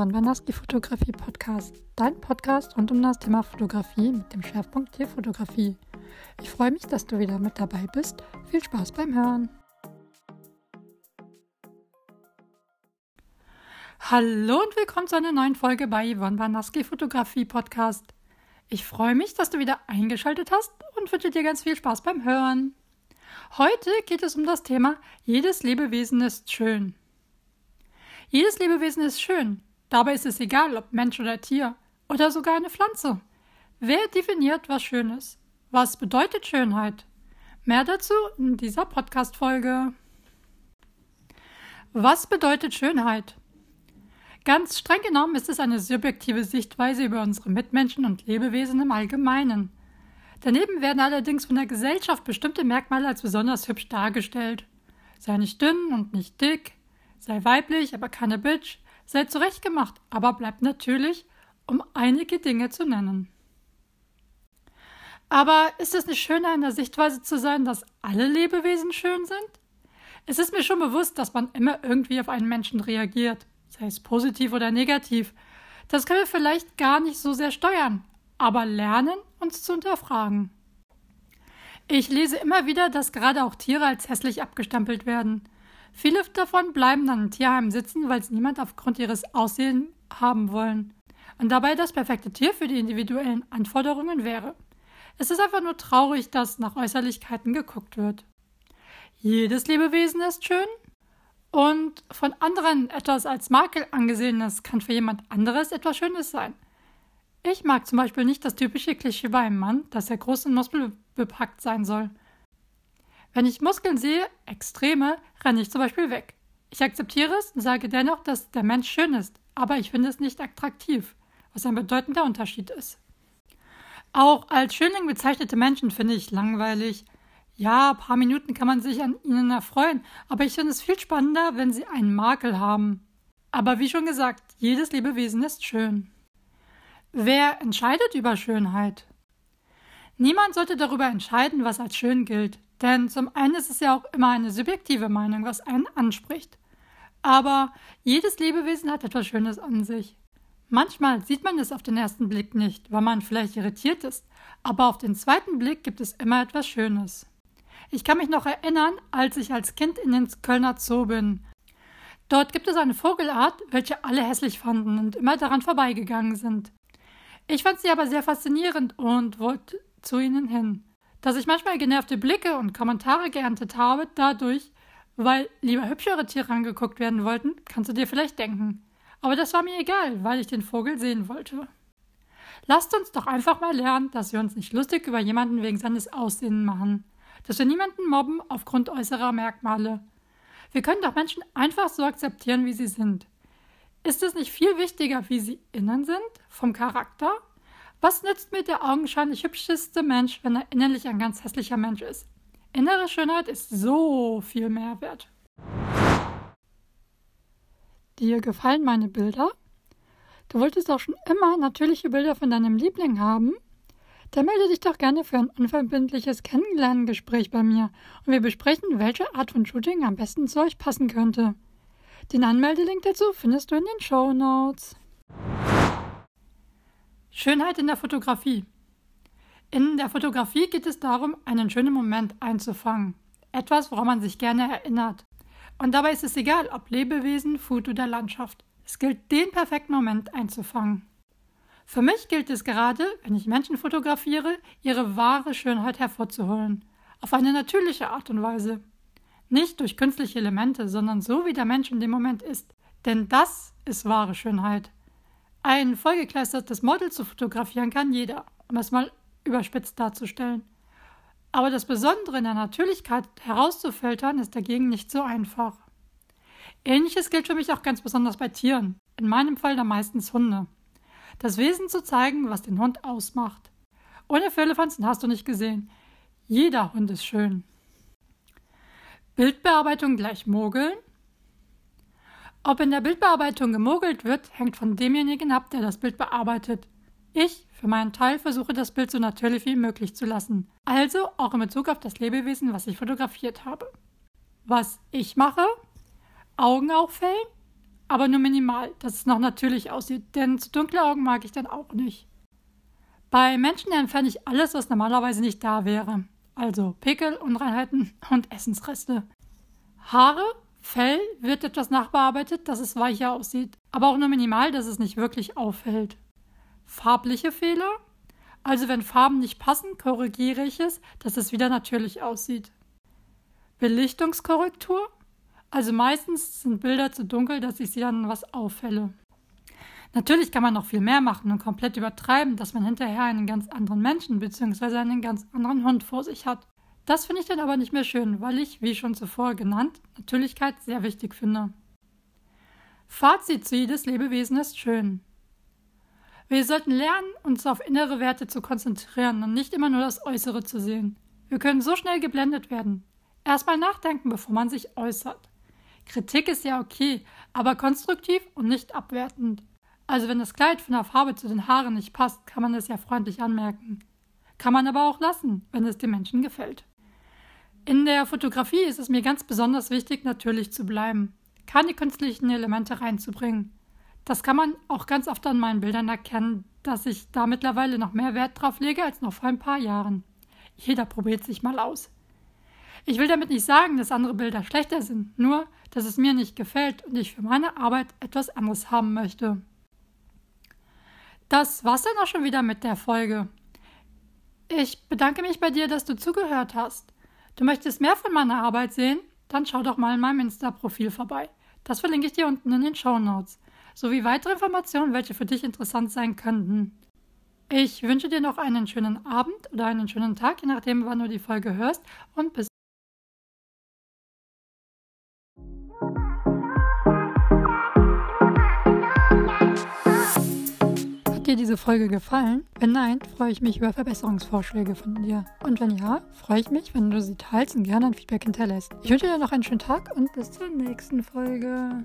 Yvonne Wanaski Fotografie Podcast, dein Podcast rund um das Thema Fotografie mit dem Schwerpunkt Tierfotografie. Ich freue mich, dass du wieder mit dabei bist. Viel Spaß beim Hören. Hallo und willkommen zu einer neuen Folge bei Yvonne Wanaski Fotografie Podcast. Ich freue mich, dass du wieder eingeschaltet hast und wünsche dir ganz viel Spaß beim Hören. Heute geht es um das Thema Jedes Lebewesen ist schön. Jedes Lebewesen ist schön. Dabei ist es egal, ob Mensch oder Tier oder sogar eine Pflanze. Wer definiert, was schön ist? Was bedeutet Schönheit? Mehr dazu in dieser Podcast-Folge. Was bedeutet Schönheit? Ganz streng genommen ist es eine subjektive Sichtweise über unsere Mitmenschen und Lebewesen im Allgemeinen. Daneben werden allerdings von der Gesellschaft bestimmte Merkmale als besonders hübsch dargestellt. Sei nicht dünn und nicht dick, Sei weiblich, aber keine Bitch. Sei zurechtgemacht, aber bleib natürlich, um einige Dinge zu nennen. Aber ist es nicht schöner, in der Sichtweise zu sein, dass alle Lebewesen schön sind? Es ist mir schon bewusst, dass man immer irgendwie auf einen Menschen reagiert, sei es positiv oder negativ. Das können wir vielleicht gar nicht so sehr steuern, aber lernen, uns zu hinterfragen. Ich lese immer wieder, dass gerade auch Tiere als hässlich abgestempelt werden. Viele davon bleiben dann im Tierheim sitzen, weil es niemand aufgrund ihres Aussehens haben wollen. Und dabei das perfekte Tier für die individuellen Anforderungen wäre. Es ist einfach nur traurig, dass nach Äußerlichkeiten geguckt wird. Jedes Lebewesen ist schön und von anderen etwas als Makel angesehenes kann für jemand anderes etwas Schönes sein. Ich mag zum Beispiel nicht das typische Klischee bei einem Mann, dass er groß und muskelbepackt sein soll. Wenn ich Muskeln sehe, extreme, renne ich zum Beispiel weg. Ich akzeptiere es und sage dennoch, dass der Mensch schön ist, aber ich finde es nicht attraktiv, was ein bedeutender Unterschied ist. Auch als Schönling bezeichnete Menschen finde ich langweilig. Ja, ein paar Minuten kann man sich an ihnen erfreuen, aber ich finde es viel spannender, wenn sie einen Makel haben. Aber wie schon gesagt, jedes Lebewesen ist schön. Wer entscheidet über Schönheit? Niemand sollte darüber entscheiden, was als schön gilt. Denn zum einen ist es ja auch immer eine subjektive Meinung, was einen anspricht. Aber jedes Lebewesen hat etwas Schönes an sich. Manchmal sieht man es auf den ersten Blick nicht, weil man vielleicht irritiert ist, aber auf den zweiten Blick gibt es immer etwas Schönes. Ich kann mich noch erinnern, als ich als Kind in den Kölner Zoo bin. Dort gibt es eine Vogelart, welche alle hässlich fanden und immer daran vorbeigegangen sind. Ich fand sie aber sehr faszinierend und wollte zu ihnen hin dass ich manchmal genervte Blicke und Kommentare geerntet habe, dadurch, weil lieber hübschere Tiere angeguckt werden wollten, kannst du dir vielleicht denken. Aber das war mir egal, weil ich den Vogel sehen wollte. Lasst uns doch einfach mal lernen, dass wir uns nicht lustig über jemanden wegen seines Aussehens machen, dass wir niemanden mobben aufgrund äußerer Merkmale. Wir können doch Menschen einfach so akzeptieren, wie sie sind. Ist es nicht viel wichtiger, wie sie innen sind, vom Charakter? Was nützt mir der augenscheinlich hübscheste Mensch, wenn er innerlich ein ganz hässlicher Mensch ist? Innere Schönheit ist so viel mehr wert. Dir gefallen meine Bilder? Du wolltest auch schon immer natürliche Bilder von deinem Liebling haben? Dann melde dich doch gerne für ein unverbindliches Kennenlerngespräch bei mir und wir besprechen, welche Art von Shooting am besten zu euch passen könnte. Den Anmeldelink dazu findest du in den Show Notes. Schönheit in der Fotografie. In der Fotografie geht es darum, einen schönen Moment einzufangen. Etwas, woran man sich gerne erinnert. Und dabei ist es egal, ob Lebewesen, Food oder Landschaft. Es gilt, den perfekten Moment einzufangen. Für mich gilt es gerade, wenn ich Menschen fotografiere, ihre wahre Schönheit hervorzuholen. Auf eine natürliche Art und Weise. Nicht durch künstliche Elemente, sondern so, wie der Mensch in dem Moment ist. Denn das ist wahre Schönheit. Ein vollgekleistertes Model zu fotografieren kann jeder, um es mal überspitzt darzustellen. Aber das Besondere in der Natürlichkeit herauszufiltern ist dagegen nicht so einfach. Ähnliches gilt für mich auch ganz besonders bei Tieren, in meinem Fall dann meistens Hunde. Das Wesen zu zeigen, was den Hund ausmacht. Ohne Firlefanzen hast du nicht gesehen. Jeder Hund ist schön. Bildbearbeitung gleich Mogeln? Ob in der Bildbearbeitung gemogelt wird, hängt von demjenigen ab, der das Bild bearbeitet. Ich, für meinen Teil, versuche das Bild so natürlich wie möglich zu lassen. Also auch in Bezug auf das Lebewesen, was ich fotografiert habe. Was ich mache? Augen aufhellen, aber nur minimal, dass es noch natürlich aussieht, denn zu dunkle Augen mag ich dann auch nicht. Bei Menschen entferne ich alles, was normalerweise nicht da wäre. Also Pickel, Unreinheiten und Essensreste. Haare, Fell wird etwas nachbearbeitet, dass es weicher aussieht, aber auch nur minimal, dass es nicht wirklich auffällt. Farbliche Fehler, also wenn Farben nicht passen, korrigiere ich es, dass es wieder natürlich aussieht. Belichtungskorrektur, also meistens sind Bilder zu dunkel, dass ich sie dann was auffälle. Natürlich kann man noch viel mehr machen und komplett übertreiben, dass man hinterher einen ganz anderen Menschen bzw. einen ganz anderen Hund vor sich hat. Das finde ich dann aber nicht mehr schön, weil ich, wie schon zuvor genannt, Natürlichkeit sehr wichtig finde. Fazit zu jedes Lebewesen ist schön. Wir sollten lernen, uns auf innere Werte zu konzentrieren und nicht immer nur das Äußere zu sehen. Wir können so schnell geblendet werden. Erstmal nachdenken, bevor man sich äußert. Kritik ist ja okay, aber konstruktiv und nicht abwertend. Also wenn das Kleid von der Farbe zu den Haaren nicht passt, kann man es ja freundlich anmerken. Kann man aber auch lassen, wenn es dem Menschen gefällt. In der Fotografie ist es mir ganz besonders wichtig, natürlich zu bleiben, keine künstlichen Elemente reinzubringen. Das kann man auch ganz oft an meinen Bildern erkennen, dass ich da mittlerweile noch mehr Wert drauf lege als noch vor ein paar Jahren. Jeder probiert sich mal aus. Ich will damit nicht sagen, dass andere Bilder schlechter sind, nur, dass es mir nicht gefällt und ich für meine Arbeit etwas anderes haben möchte. Das war's dann auch schon wieder mit der Folge. Ich bedanke mich bei dir, dass du zugehört hast. Du möchtest mehr von meiner Arbeit sehen? Dann schau doch mal in meinem Insta-Profil vorbei. Das verlinke ich dir unten in den Show Notes. Sowie weitere Informationen, welche für dich interessant sein könnten. Ich wünsche dir noch einen schönen Abend oder einen schönen Tag, je nachdem, wann du die Folge hörst. Und bis dir diese Folge gefallen? Wenn nein, freue ich mich über Verbesserungsvorschläge von dir. Und wenn ja, freue ich mich, wenn du sie teilst und gerne ein Feedback hinterlässt. Ich wünsche dir noch einen schönen Tag und bis zur nächsten Folge.